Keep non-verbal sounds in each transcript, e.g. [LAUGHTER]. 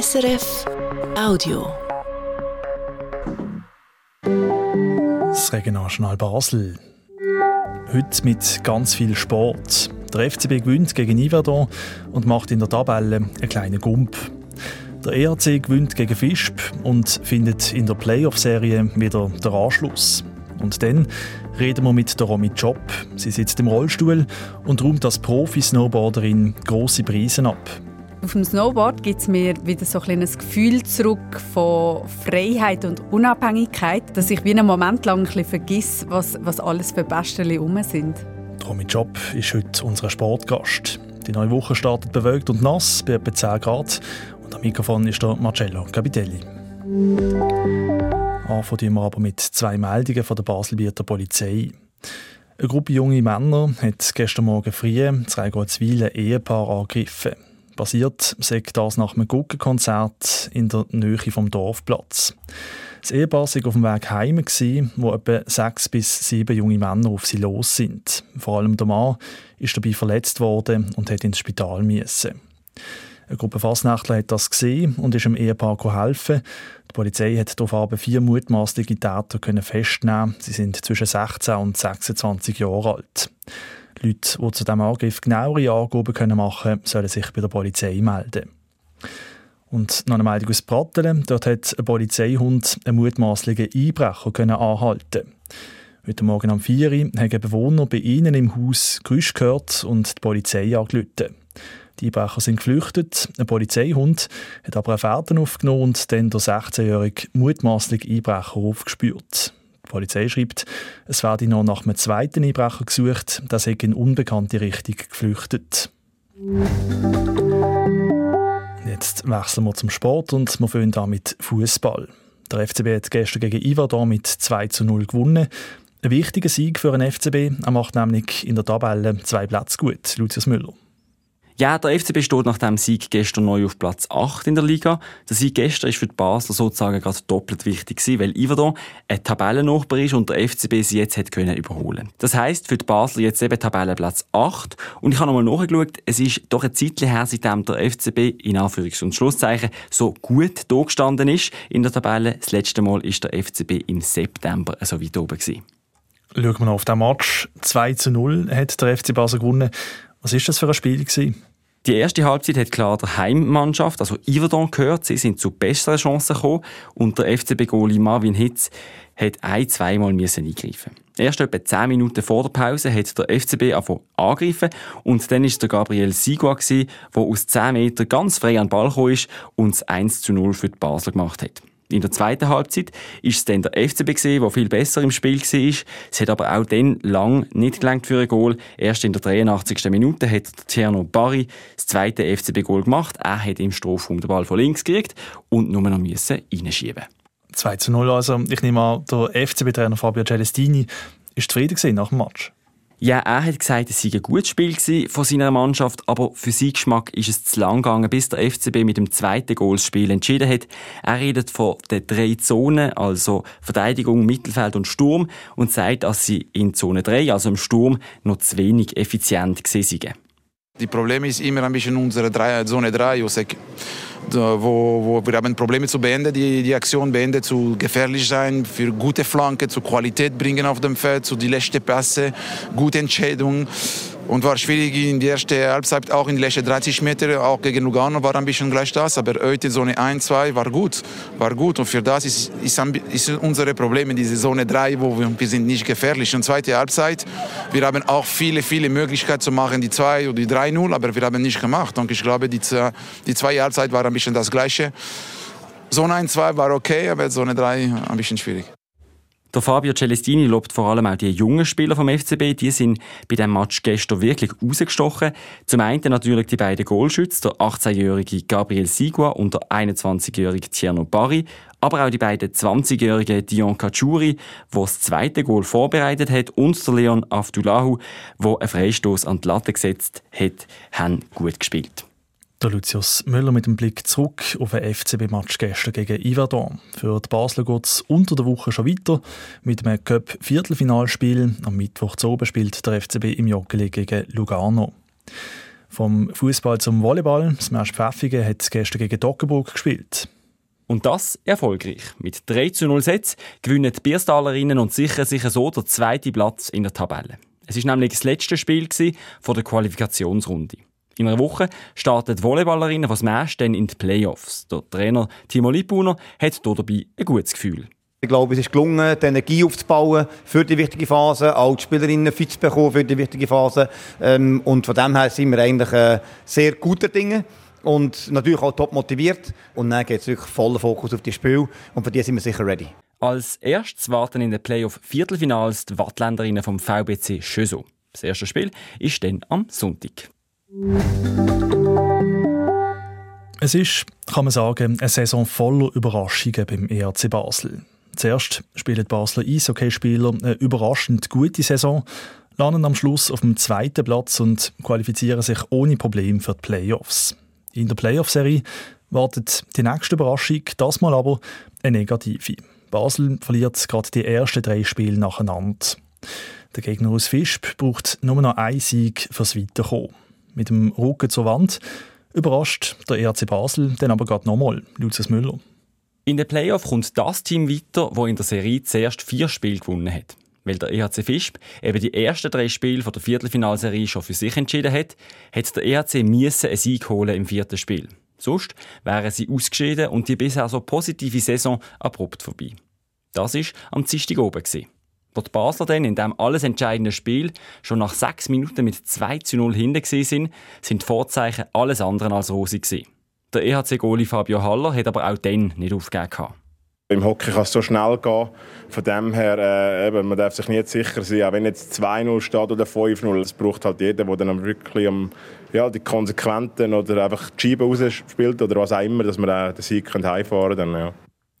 SRF Audio. Das Regionaljournal Basel. Heute mit ganz viel Sport. Der FCB gewinnt gegen Yverdon und macht in der Tabelle einen kleinen Gump. Der ERC gewinnt gegen Fischb und findet in der Playoff-Serie wieder den Anschluss. Und dann reden wir mit der Romy Job. Sie sitzt im Rollstuhl und räumt als Profi-Snowboarderin grosse Preise ab. Auf dem Snowboard gibt es mir wieder so ein Gefühl zurück von Freiheit und Unabhängigkeit, dass ich wie einen Moment lang ein vergesse, was, was alles für Bestelle rum sind. Romy Job ist heute unser Sportgast. Die neue Woche startet bewölkt und nass bei etwa 10 Grad. Und am Mikrofon ist der Marcello Capitelli. Anfangen wir aber mit zwei Meldungen von der Baselbieter Polizei. Eine Gruppe junge Männer hat gestern Morgen früh Reigoldswil Ehepaar angegriffen. Basiert sagt das nach einem Guggenkonzert in der Nähe vom Dorfplatz. Das Ehepaar war auf dem Weg heim, wo etwa sechs bis sieben junge Männer auf sie los sind. Vor allem der Mann ist dabei verletzt worden und hat ins Spital müssen. Eine Gruppe Fasnächtler hat das gesehen und ist dem Ehepaar helfen. Die Polizei hat daraufhin vier mutmaßliche Täter festnehmen. Sie sind zwischen 16 und 26 Jahre alt. Leute, die zu diesem Angriff genauere Angaben machen können, sollen sich bei der Polizei melden. Und noch eine Meldung aus Brattelen. Dort hat ein Polizeihund einen mutmaßlichen Einbrecher anhalten Heute Morgen um 4 Uhr haben Bewohner bei ihnen im Haus Geräusche gehört und die Polizei angerufen. Die Einbrecher sind geflüchtet. Ein Polizeihund hat aber eine Fährten aufgenommen und dann der 16-jährige mutmaßliche Einbrecher aufgespürt. Die Polizei schreibt, es werde noch nach einem zweiten Einbrecher gesucht, der sei in unbekannte Richtung geflüchtet. Jetzt wechseln wir zum Sport und wir fangen an mit Fußball. Der FCB hat gestern gegen Iverdon mit 2 zu 0 gewonnen. Ein wichtiger Sieg für den FCB. Er macht nämlich in der Tabelle zwei Plätze gut. Lucius Müller. Ja, der FCB steht nach dem Sieg gestern neu auf Platz 8 in der Liga. Der Sieg gestern ist für die Basler sozusagen gerade doppelt wichtig gewesen, weil Iverdon ein Tabellennachbar ist und der FCB sie jetzt hat können überholen. Das heisst für die Basler jetzt eben Tabellenplatz 8 und ich habe nochmal nachgeschaut, es ist doch ein Zeitchen her, seitdem der FCB in Anführungs- und Schlusszeichen so gut da gestanden ist in der Tabelle. Das letzte Mal ist der FCB im September so weit oben gewesen. Schauen wir noch auf den Match. 2 zu 0 hat der FC Basel gewonnen. Was ist das für ein Spiel gewesen? Die erste Halbzeit hat klar der Heimmannschaft, also Iverdon, gehört. Sie sind zu besseren Chancen gekommen und der FCB-Goalie Marvin Hitz hat ein-, zweimal müssen eingreifen. Erst etwa 10 Minuten vor der Pause hat der FCB angegriffen und dann ist der Gabriel Sigua der aus 10 Metern ganz frei an den Ball gekommen ist und das 1 zu 0 für die Basler gemacht hat. In der zweiten Halbzeit ist es dann der FCB der viel besser im Spiel war. Es hat aber auch dann lang nicht gelangt für ein Goal. Erst in der 83. Minute hat Tierno Barry das zweite FCB-Goal gemacht. Er hat im Strafraum den Ball von links gekriegt und nur noch müssen reinschieben. 2 zu 0 also. Ich nehme an, der FCB-Trainer Fabio Celestini ist zufrieden nach dem Match. Ja, er hat gesagt, es sei ein gutes Spiel von seiner Mannschaft, aber für seinen Geschmack ist es zu lang gegangen, bis der FCB mit dem zweiten Goal das Spiel entschieden hat. Er redet von den drei Zonen, also Verteidigung, Mittelfeld und Sturm, und sagt, dass sie in Zone 3, also im Sturm, noch zu wenig effizient waren. Die Problem ist immer ein bisschen unsere drei, Zone 3, wo, wo wir haben Probleme zu beenden, die, die Aktion beenden, zu gefährlich sein, für gute Flanke, zu Qualität bringen auf dem Feld, zu die letzten Pässe, gute Entscheidungen. Und war schwierig in der ersten Halbzeit, auch in den letzten 30 Metern, auch gegen Lugano war ein bisschen gleich das. Aber heute Zone 1, 2 war gut. War gut. Und für das ist, ist, ist unsere Problem in dieser Zone 3, wo wir, wir sind nicht gefährlich. Und zweite Halbzeit, wir haben auch viele, viele Möglichkeiten zu machen, die 2 oder die 3-0, aber wir haben nicht gemacht. Und ich glaube, die, die zweite Halbzeit war ein bisschen das Gleiche. Zone 1, 2 war okay, aber Zone 3 ein bisschen schwierig. Der Fabio Celestini lobt vor allem auch die jungen Spieler vom FCB. Die sind bei dem Match gestern wirklich rausgestochen. Zum einen natürlich die beiden Goalschütze, der 18-jährige Gabriel Sigua und der 21-jährige Tierno Barry. Aber auch die beiden 20-jährigen Dion Kachuri, der das zweite Goal vorbereitet hat, und der Leon Afdulahu, der einen Freistoß an die Latte gesetzt hat, haben gut gespielt. Der Lucius Müller mit dem Blick zurück auf den FCB-Match gestern gegen Yverdon. Für die Basler geht es unter der Woche schon weiter mit einem Cup-Viertelfinalspiel. Am Mittwoch zu oben spielt der FCB im Joggeli gegen Lugano. Vom Fußball zum Volleyball. Smash Pfäffigen hat gestern gegen Dockenburg gespielt. Und das erfolgreich. Mit 3 zu 0 Sätzen gewinnen die Bierstalerinnen und sichern sich so der zweite Platz in der Tabelle. Es ist nämlich das letzte Spiel der Qualifikationsrunde. In einer Woche starten die Volleyballerinnen von Smash dann in die Playoffs. Der Trainer Timo Lippuner hat hier dabei ein gutes Gefühl. Ich glaube, es ist gelungen, die Energie aufzubauen für die wichtige Phase, auch die Spielerinnen fit zu bekommen für die wichtige Phase. Ähm, und von dem her sind wir eigentlich äh, sehr guter Dinge und natürlich auch top motiviert. Und dann geht es wirklich voller Fokus auf die Spiel und für die sind wir sicher ready. Als erstes warten in den Playoff-Viertelfinals die Wattländerinnen vom VBC Schöso. Das erste Spiel ist dann am Sonntag. Es ist, kann man sagen, eine Saison voller Überraschungen beim ERC Basel. Zuerst spielen die Basler Eishockeyspieler eine überraschend gute Saison, landen am Schluss auf dem zweiten Platz und qualifizieren sich ohne Problem für die Playoffs. In der Playoff-Serie wartet die nächste Überraschung, das mal aber eine negative. Basel verliert gerade die ersten drei Spiele nacheinander. Der Gegner aus Fischb braucht nur noch einen Sieg fürs Weiterkommen. Mit dem Rücken zur Wand überrascht der ERC Basel dann aber gerade nochmal, Lucius Müller. In den Playoff kommt das Team weiter, wo in der Serie zuerst vier Spiele gewonnen hat. Weil der EHC Fischb eben die ersten drei Spiele der Viertelfinalserie schon für sich entschieden hat, hat der EHC müssen einen Sieg holen im vierten Spiel. Sonst wären sie ausgeschieden und die bisher so positive Saison abrupt vorbei. Das war am Dienstag oben. Wo die Basler dann in dem alles entscheidenden Spiel schon nach sechs Minuten mit 2 zu 0 hinten waren, sind die Vorzeichen alles andere als rosig. Der EHC-Goli Fabio Haller hat aber auch dann nicht aufgegeben. Im Hockey kann es so schnell gehen. Von dem her, äh, eben, man darf sich nicht sicher sein, auch wenn jetzt 2-0 steht oder 5-0. Es braucht halt jeder, der dann wirklich um, ja, die Konsequenten oder einfach die Scheibe rausspielt oder was auch immer, dass man den Sieg heimfahren kann. Ja.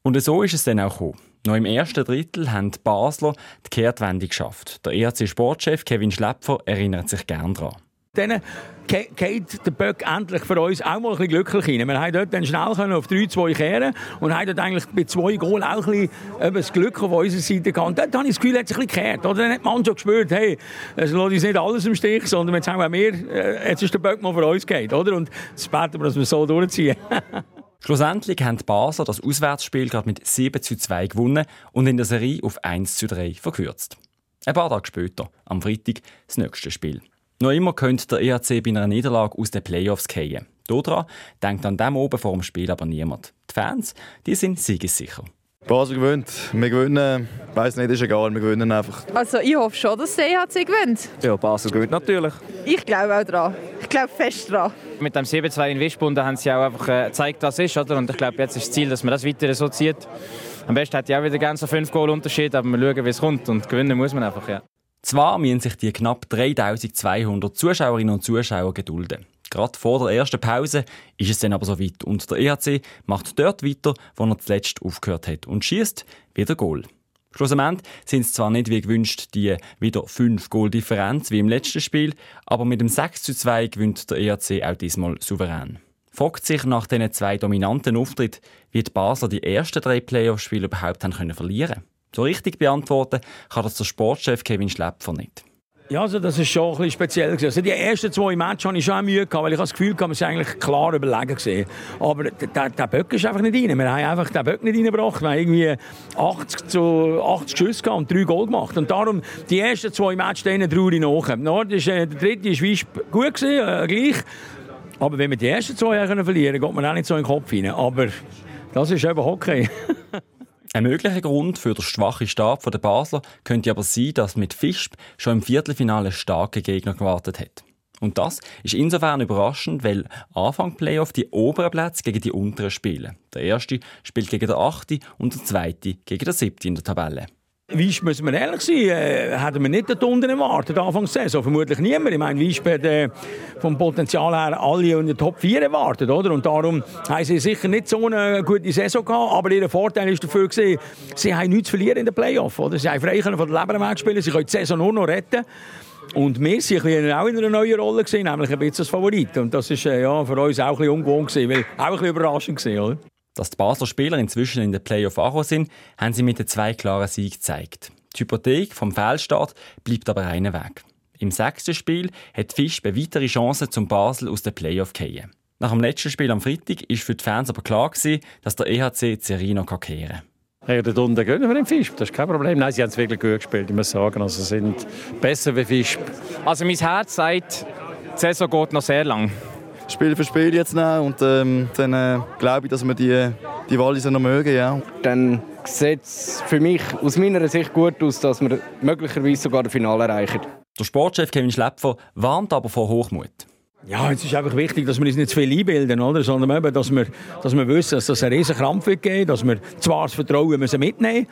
Und so ist es dann auch gekommen. Noch im ersten Drittel haben die Basler die Kehrtwende geschafft. Der EHC-Sportchef Kevin Schläpfer erinnert sich gern daran dann geht der Böck endlich für uns auch mal ein glücklich rein. Wir haben dort dann schnell auf 3-2 kehren und haben dort eigentlich bei zwei Goal auch ein bisschen das Glück auf unserer Seite gehabt. Dort habe ich das Gefühl, hat sich ein bisschen gekehrt. Oder? Dann hat man schon gespürt, hey, es lässt uns nicht alles im Stich, sondern jetzt haben wir äh, jetzt ist der Böck mal für uns geht. Oder? Und jetzt beten wir, dass wir so durchziehen. [LAUGHS] Schlussendlich haben die Basler das Auswärtsspiel gerade mit 7 zu 2 gewonnen und in der Serie auf 1 zu 3 verkürzt. Ein paar Tage später, am Freitag, das nächste Spiel. Noch immer könnte der EAC bei einer Niederlage aus den Playoffs fallen. Daran denkt an dem oben vor dem Spiel aber niemand. Die Fans, die sind siegessicher. Basel gewinnt. Wir gewinnen. Ich weiss nicht, ist egal. Wir gewinnen einfach. Also ich hoffe schon, dass der EHC gewinnt. Ja, Basel gewinnt natürlich. Ich glaube auch daran. Ich glaube fest daran. Mit dem 7-2 in Wischbund haben sie auch einfach äh, gezeigt, was es ist. Oder? Und ich glaube, jetzt ist das Ziel, dass man das weiter so zieht. Am besten hätte ich auch wieder gerne so 5 Goal Unterschied, aber wir schauen, wie es kommt. Und gewinnen muss man einfach, ja. Zwar müssen sich die knapp 3200 Zuschauerinnen und Zuschauer gedulden. Gerade vor der ersten Pause ist es dann aber so weit und der EHC macht dort weiter, wo er zuletzt aufgehört hat und schießt wieder Goal. Schlussendlich sind es zwar nicht wie gewünscht die wieder 5 Goal-Differenz wie im letzten Spiel, aber mit dem 6 zu 2 gewinnt der ERC auch diesmal souverän. Fragt sich nach diesen zwei dominanten Auftritten, wie die Basler die ersten drei Playoff-Spiele überhaupt haben können verlieren so richtig beantworten kann das der Sportchef Kevin Schläpfer nicht. Ja, also das ist schon ein bisschen speziell. Also die ersten zwei Matches hatte ich schon Mühe, gehabt, weil ich das Gefühl hatte, wir sind eigentlich klar überlegen. Gewesen. Aber der, der Böck ist einfach nicht rein. Wir haben einfach den Böck nicht reingebracht. Wir haben irgendwie 80 zu 80 Schüsse und drei Goal gemacht. Und darum, die ersten zwei Matches, denen traue ich nach. Nord ist, äh, der dritte Weiss gut gewesen, äh, gleich. Aber wenn wir die ersten zwei verlieren können, geht man auch nicht so in den Kopf rein. Aber das ist eben Hockey. [LAUGHS] Ein möglicher Grund für den schwachen Start der Basler könnte aber sein, dass mit Fischb schon im Viertelfinale starke Gegner gewartet hat. Und das ist insofern überraschend, weil Anfang Playoff die oberen Plätze gegen die unteren spielen. Der erste spielt gegen den achten und der zweite gegen den siebten in der Tabelle. Wiesp, müssen wir ehrlich sein, äh, hätten wir nicht dort unten erwartet, Anfang der Saison. Vermutlich niemand. Ich meine, Wiesp hat äh, vom Potenzial her alle in der Top 4 erwartet, oder? Und darum haben sie sicher nicht so eine gute Saison gehabt. Aber ihr Vorteil ist dafür gewesen, sie haben nichts zu verlieren in den Playoffs, oder? Sie haben frei von der Leber spielen, sie können die Saison nur noch retten. Und wir waren auch in einer neuen Rolle, gewesen, nämlich ein bisschen als Favorit. Und das war äh, ja, für uns auch ein bisschen ungewohnt, gewesen, weil auch ein bisschen überraschend war, oder? Dass die Basler Spieler inzwischen in den Playoff angekommen sind, haben sie mit den zwei klaren Siegen gezeigt. Die Hypothek vom Fehlstart bleibt aber einen Weg. Im sechsten Spiel hat Fisch eine weitere Chance zum Basel aus den Playoff gehen. Nach dem letzten Spiel am Freitag war für die Fans aber klar, gewesen, dass der EHC noch kehren kann. Ja, dort unten gönnen wir dem Fisch, das ist kein Problem. Nein, sie haben es wirklich gut gespielt, ich muss sagen. Also sind besser wie Fisch. Also mein Herz sagt, die Saison geht noch sehr lang. Spiel für Spiel jetzt nehmen und ähm, dann äh, glaube ich, dass wir die, die Walliser noch mögen. Ja. Dann sieht es für mich aus meiner Sicht gut aus, dass wir möglicherweise sogar das Finale erreichen. Der Sportchef Kevin Schlepfer warnt aber vor Hochmut. Ja, es ist einfach wichtig, dass wir uns nicht zu viel einbilden, oder? sondern eben, dass, wir, dass wir wissen, dass das einen riesen Krampf wird geben, dass wir zwar das Vertrauen müssen mitnehmen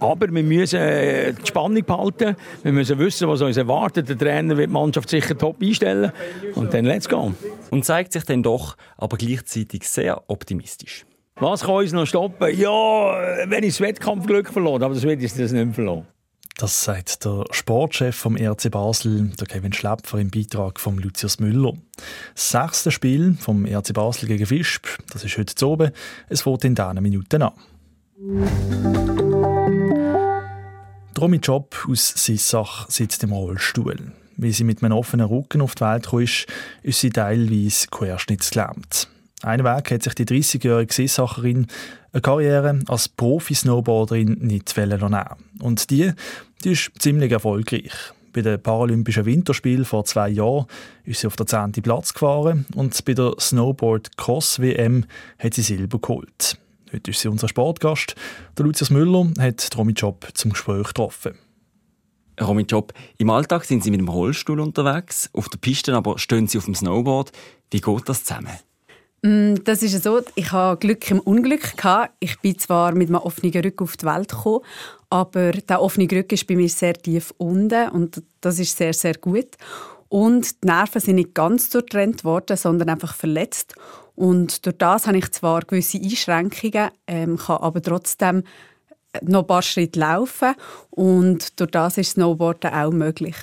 aber wir müssen äh, die Spannung behalten. Wir müssen wissen, was uns erwartet. Der Trainer wird die Mannschaft sicher top einstellen. Und dann let's go. Und zeigt sich dann doch aber gleichzeitig sehr optimistisch. Was kann uns noch stoppen? Ja, wenn ich das Wettkampfglück verloren aber das wird ich das nicht verloren. Das sagt der Sportchef vom RC Basel, der Kevin Schläpfer, im Beitrag von Lucius Müller. Das sechste Spiel vom RC Basel gegen Visp, das ist heute zu oben. Es fährt in diesen Minuten an. Romy Job aus Sissach sitzt im Rollstuhl. Wie sie mit einem offenen Rücken auf die Welt kam, ist, sie teilweise querschnittsgelähmt. Einen Weg hat sich die 30-jährige Sissacherin eine Karriere als Profi-Snowboarderin nicht nehmen Und die, die ist ziemlich erfolgreich. Bei den Paralympischen Winterspielen vor zwei Jahren ist sie auf der 10. Platz gefahren und bei der Snowboard Cross WM hat sie Silber geholt. Heute ist sie unser Sportgast. Der Lucius Müller hat Romy Job zum Gespräch getroffen. Romy Job, im Alltag sind Sie mit dem Rollstuhl unterwegs, auf der Piste aber stehen Sie auf dem Snowboard. Wie geht das zusammen? Mm, das ist so, ich hatte Glück im Unglück. Ich bin zwar mit einem offenen Rücken auf die Welt gekommen, aber der offene Rücken ist bei mir sehr tief unten und das ist sehr, sehr gut. Und die Nerven sind nicht ganz durchtrennt worden, sondern einfach verletzt. Und durch das habe ich zwar gewisse Einschränkungen, ähm, kann aber trotzdem noch ein paar Schritte laufen und durch das ist Snowboarden auch möglich.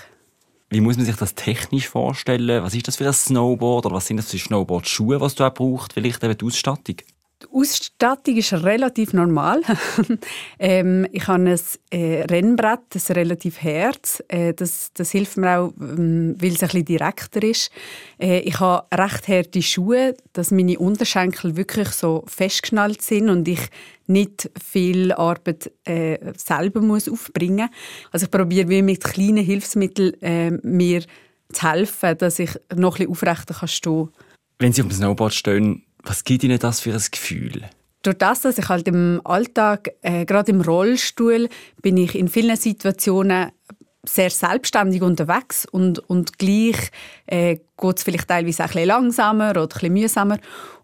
Wie muss man sich das technisch vorstellen? Was ist das für ein Snowboard oder was sind das für Snowboard-Schuhe, was du auch brauchst? Vielleicht eben die Ausstattung? Ausstattung ist relativ normal. [LAUGHS] ähm, ich habe ein äh, Rennbrett, das relativ herz. Äh, das, das hilft mir auch, ähm, weil es ein direkter ist. Äh, ich habe recht harte Schuhe, dass meine Unterschenkel wirklich so festgeschnallt sind und ich nicht viel Arbeit äh, selber muss aufbringen Also ich probiere mit kleinen Hilfsmitteln äh, mir zu helfen, dass ich noch ein bisschen aufrechter kann stehen. Wenn Sie auf dem Snowboard stehen, was gibt Ihnen das für ein Gefühl? Durch das, dass ich halt im Alltag, äh, gerade im Rollstuhl, bin ich in vielen Situationen sehr selbstständig unterwegs und, und gleich äh, geht es vielleicht teilweise auch ein bisschen langsamer oder ein bisschen mühsamer.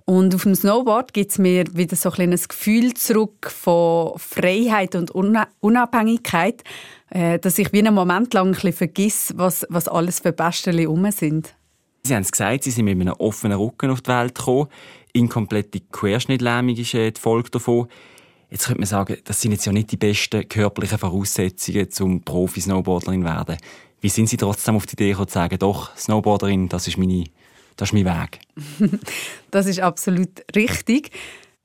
Und auf dem Snowboard gibt es mir wieder so ein, ein Gefühl zurück von Freiheit und Unabhängigkeit, äh, dass ich wie einen Moment lang ein bisschen vergesse, was, was alles für Bestellen rum sind. Sie haben es gesagt, Sie sind mit einem offenen Rücken auf die Welt gekommen. Inkomplette Querschnittlähmung ist die Folge davon. Jetzt könnte man sagen, das sind jetzt ja nicht die besten körperlichen Voraussetzungen zum Profi-Snowboarderin werden. Wie sind Sie trotzdem auf die Idee gekommen, zu sagen, doch, Snowboarderin, das ist, meine, das ist mein Weg? [LAUGHS] das ist absolut richtig.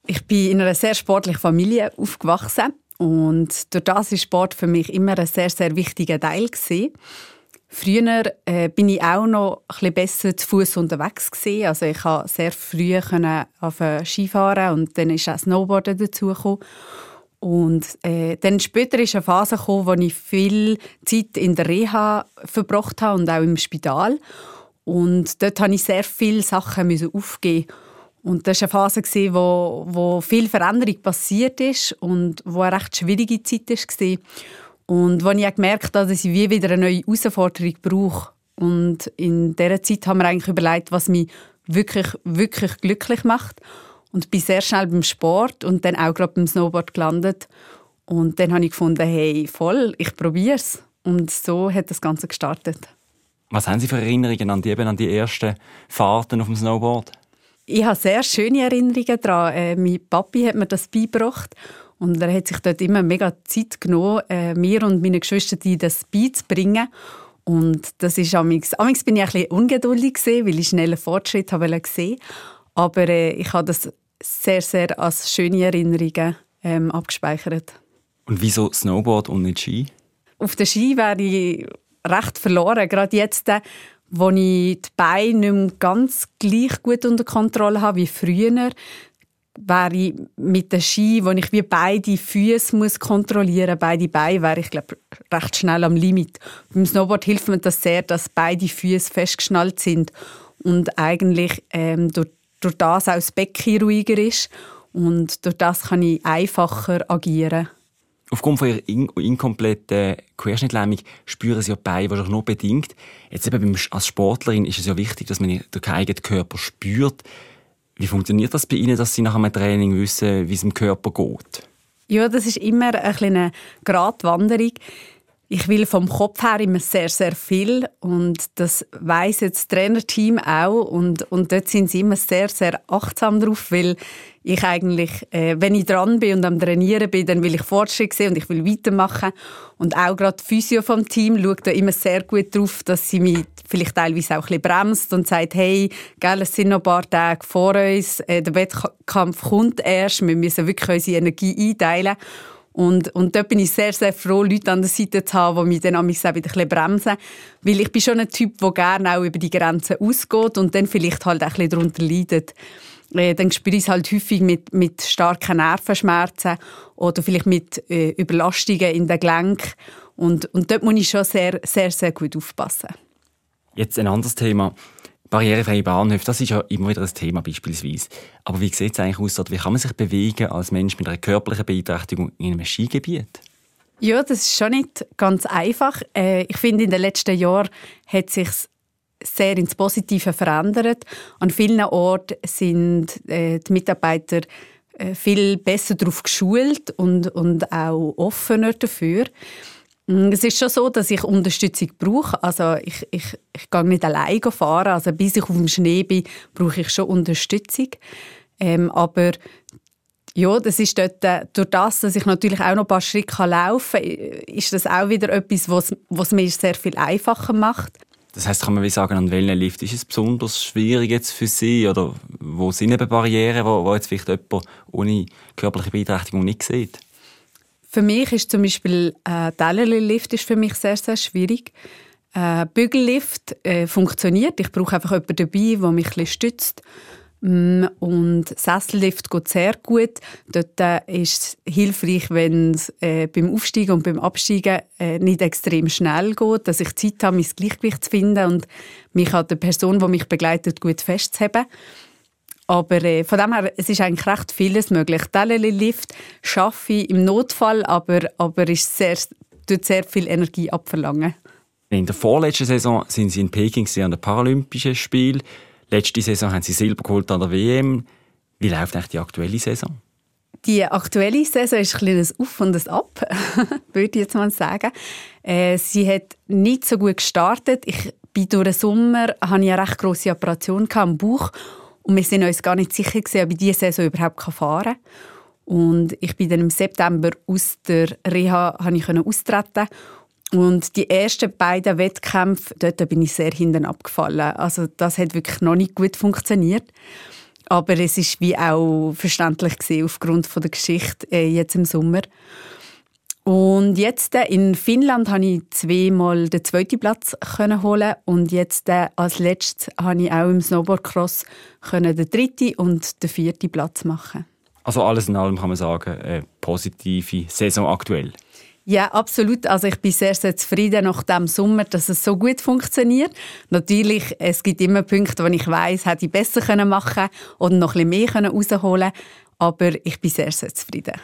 Ich bin in einer sehr sportlichen Familie aufgewachsen und durch das ist Sport für mich immer ein sehr, sehr wichtiger Teil gewesen. Früher äh, bin ich auch noch ein besser zu Fuß unterwegs gewesen. Also ich konnte sehr früh können auf Skifahren und dann ist auch Snowboarden dazugekommen. Und äh, dann später ist eine Phase gekommen, wo ich viel Zeit in der Reha verbracht habe und auch im Spital. Und dort musste ich sehr viele Sachen aufgeben. Und das war eine Phase, wo, wo viel Veränderung passiert ist und wo eine recht schwierige Zeit war. Und als ich auch gemerkt habe, dass ich wie wieder eine neue Herausforderung brauche. Und in dieser Zeit haben wir eigentlich überlegt, was mich wirklich, wirklich glücklich macht. Und bin sehr schnell beim Sport und dann auch gerade beim Snowboard gelandet. Und dann habe ich gefunden, hey, voll, ich probiere es. Und so hat das Ganze gestartet. Was haben Sie für Erinnerungen an die, eben an die ersten Fahrten auf dem Snowboard? Ich habe sehr schöne Erinnerungen daran. Äh, mein Papi hat mir das beigebracht. Und er hat sich dort immer mega Zeit genommen, äh, mir und meinen Geschwistern das beizubringen. Und das ist amix. Amix bin ich ein bisschen ungeduldig gewesen, weil ich schnellen Fortschritt habe gesehen. Aber äh, ich habe das sehr, sehr als schöne Erinnerungen ähm, abgespeichert. Und wieso Snowboard und nicht Ski? Auf der Ski wäre ich recht verloren. Gerade jetzt, äh, wo ich die Beine nicht mehr ganz gleich gut unter Kontrolle habe wie früher, wäre ich mit den Ski, wo ich wie beide Füße muss kontrollieren, beide Beine, wäre ich glaube recht schnell am Limit. Beim Snowboard hilft mir das sehr, dass beide Füße festgeschnallt sind und eigentlich ähm, durch, durch das auch das Becken ruhiger ist und durch das kann ich einfacher agieren. Aufgrund von ihrer in inkompletten Querschnittlähmung spüren sie ja Beine wahrscheinlich nur bedingt. Jetzt eben als Sportlerin ist es ja wichtig, dass man den eigenen Körper spürt. Wie funktioniert das bei Ihnen, dass Sie nach einem Training wissen, wie es im Körper geht? Ja, das ist immer eine kleine Gratwanderung. Ich will vom Kopf her immer sehr, sehr viel und das weiß jetzt das Trainerteam auch und, und dort sind sie immer sehr, sehr achtsam drauf, weil ich eigentlich, äh, wenn ich dran bin und am Trainieren bin, dann will ich Fortschritt sehen und ich will weitermachen. Und auch gerade die Physio vom Team schaut da immer sehr gut drauf, dass sie mich vielleicht teilweise auch ein bisschen bremst und sagt, hey, gell, es sind noch ein paar Tage vor uns, äh, der Wettkampf kommt erst, wir müssen wirklich unsere Energie einteilen und, und dort bin ich sehr, sehr froh, Leute an der Seite zu haben, die mich dann auch wieder ein bisschen bremsen. Weil ich bin schon ein Typ, der gerne auch über die Grenzen ausgeht und dann vielleicht halt auch ein bisschen darunter leidet. Äh, dann spüre ich es halt häufig mit, mit starken Nervenschmerzen oder vielleicht mit äh, Überlastungen in den Gelenken. Und, und dort muss ich schon sehr, sehr, sehr gut aufpassen. Jetzt ein anderes Thema. Barrierefreie Bahnhöfe, das ist ja immer wieder ein Thema beispielsweise. Aber wie sieht es eigentlich aus? Oder wie kann man sich bewegen als Mensch mit einer körperlichen Beeinträchtigung in einem Skigebiet? Ja, das ist schon nicht ganz einfach. Äh, ich finde, in den letzten Jahren hat sich sehr ins Positive verändert. An vielen Orten sind äh, die Mitarbeiter äh, viel besser darauf geschult und, und auch offener dafür. Mm, es ist schon so, dass ich Unterstützung brauche. Also ich, ich, ich gehe nicht alleine fahren. Also bis ich auf dem Schnee bin, brauche ich schon Unterstützung. Ähm, aber ja, das ist dort, äh, durch das, dass ich natürlich auch noch ein paar Schritte laufen kann, ist das auch wieder etwas, was, was mir sehr viel einfacher macht. Das heißt, kann man wie sagen, an welchen Lift ist es besonders schwierig jetzt für Sie? Oder wo sind eben Barrieren, wo, wo jetzt vielleicht jemand ohne körperliche Beeinträchtigung nicht sieht? Für mich ist zum Beispiel äh, Tellerli-Lift für mich sehr, sehr schwierig. Äh, Bügellift äh, funktioniert. Ich brauche einfach jemanden dabei, der mich ein stützt. Mm, und Sessellift geht sehr gut. Dort äh, ist es hilfreich, wenn es äh, beim Aufsteigen und beim Absteigen äh, nicht extrem schnell geht, dass ich Zeit habe, mein Gleichgewicht zu finden und mich an der Person, die mich begleitet, gut festzuheben. Aber äh, von dem her, es ist eigentlich recht vieles möglich. Teleli-Lift schaffe ich im Notfall, aber, aber ist sehr, tut sehr viel Energie abverlangen. In der vorletzten Saison sind sie in Peking an den Paralympischen Spielen. Letzte Saison haben sie Silber geholt an der WM. Wie läuft eigentlich die aktuelle Saison? Die aktuelle Saison ist ein kleines Auf und ein Ab, [LAUGHS] würde ich jetzt mal sagen. Äh, sie hat nicht so gut gestartet. Ich bin durch den Sommer hatte ich eine recht grosse Operation am Bauch und wir sind uns gar nicht sicher gewesen, ob ich diese Saison überhaupt fahren kann. Und ich bin dann im September aus der Reha ich austreten und die ersten beiden Wettkämpfe, dort bin ich sehr hinten abgefallen. Also das hat wirklich noch nicht gut funktioniert. Aber es ist wie auch verständlich gewesen, aufgrund von der Geschichte äh, jetzt im Sommer. Und jetzt äh, in Finnland habe ich zweimal den zweiten Platz holen und jetzt äh, als letztes habe ich auch im Snowboardcross den dritten und den vierten Platz machen. Also alles in allem kann man sagen, eine positive Saison aktuell. Ja, absolut. Also ich bin sehr, sehr zufrieden nach dem Sommer, dass es so gut funktioniert. Natürlich, es gibt immer Punkte, wo ich weiß, hätte ich besser machen können oder noch ein bisschen mehr rausholen können. Aber ich bin sehr, sehr zufrieden.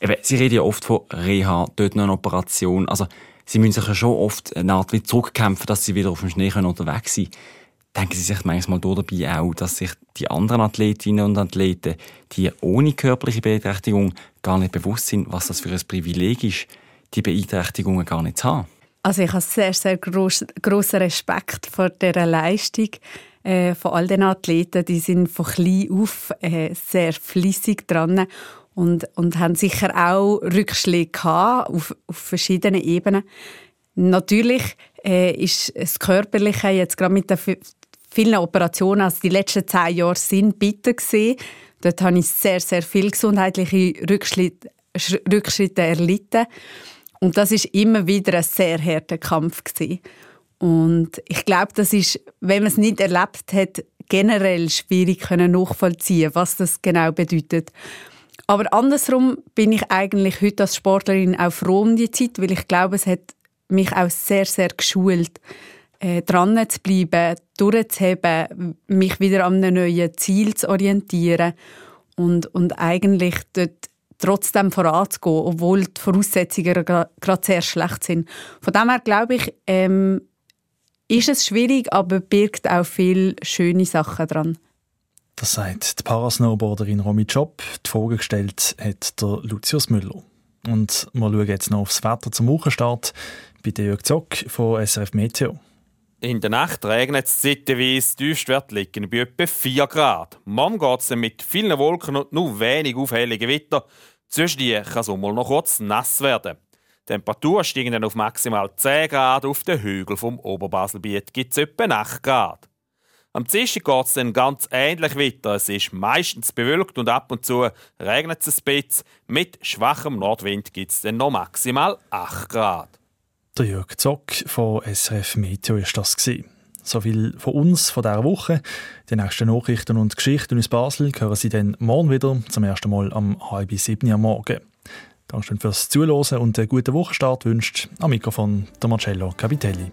Eben, Sie reden ja oft von Reha, dort noch eine Operation. Also, Sie müssen sich ja schon oft eine Art wie zurückkämpfen, dass Sie wieder auf dem Schnee können unterwegs sein Denken Sie sich manchmal dabei auch, dass sich die anderen Athletinnen und Athleten, die ohne körperliche Beeinträchtigung gar nicht bewusst sind, was das für ein Privileg ist, die Beeinträchtigungen gar nicht zu haben? Also ich habe sehr, sehr großen Respekt vor dieser Leistung äh, von all den Athleten. Die sind von klein auf äh, sehr flüssig dran und, und haben sicher auch Rückschläge gehabt auf, auf verschiedenen Ebenen. Natürlich äh, ist das Körperliche jetzt gerade mit den vielen Operationen, also die letzten zehn Jahre sind bitter gesehen. Dort habe ich sehr, sehr viel gesundheitliche Rückschritte, Rückschritte erlitten. Und das ist immer wieder ein sehr harter Kampf gewesen. Und ich glaube, das ist, wenn man es nicht erlebt hat, generell schwierig können nachvollziehen, was das genau bedeutet. Aber andersrum bin ich eigentlich heute als Sportlerin auch froh um die Zeit, weil ich glaube, es hat mich auch sehr, sehr geschult, äh, dran zu bleiben, durchzuheben, mich wieder an einem neuen Ziel zu orientieren und, und eigentlich dort trotzdem voranzugehen, obwohl die Voraussetzungen gerade sehr schlecht sind. Von dem her glaube ich, ähm, ist es schwierig, aber birgt auch viele schöne Sachen dran. Das sagt die Parasnowboarderin Romy Job. Die Frage gestellt hat der Lucius Müller. Und wir schauen jetzt noch aufs Wetter zum Wochenstart bei Jörg Zock von SRF Meteo. In der Nacht regnet es zeitweise, Tiefstwerte liegen bei etwa 4 Grad. Morgen geht es mit vielen Wolken und nur wenig aufhellige Gewitter. Zwischendurch kann es mal noch kurz nass werden. Die Temperaturen steigen dann auf maximal 10 Grad. Auf den Hügeln vom Oberbaselbiet gibt es etwa 8 Grad. Am Dienstag geht es dann ganz ähnlich weiter. Es ist meistens bewölkt und ab und zu regnet es ein bisschen. Mit schwachem Nordwind gibt es dann noch maximal 8 Grad. Der Jörg Zock von SRF Meteo ist das gewesen. So viel von uns von dieser Woche. Die nächsten Nachrichten und Geschichten aus Basel hören Sie dann morgen wieder, zum ersten Mal am halb sieben am Morgen. Danke fürs Zuhören und einen guten Wochenstart wünscht am Mikrofon der Marcello Capitelli.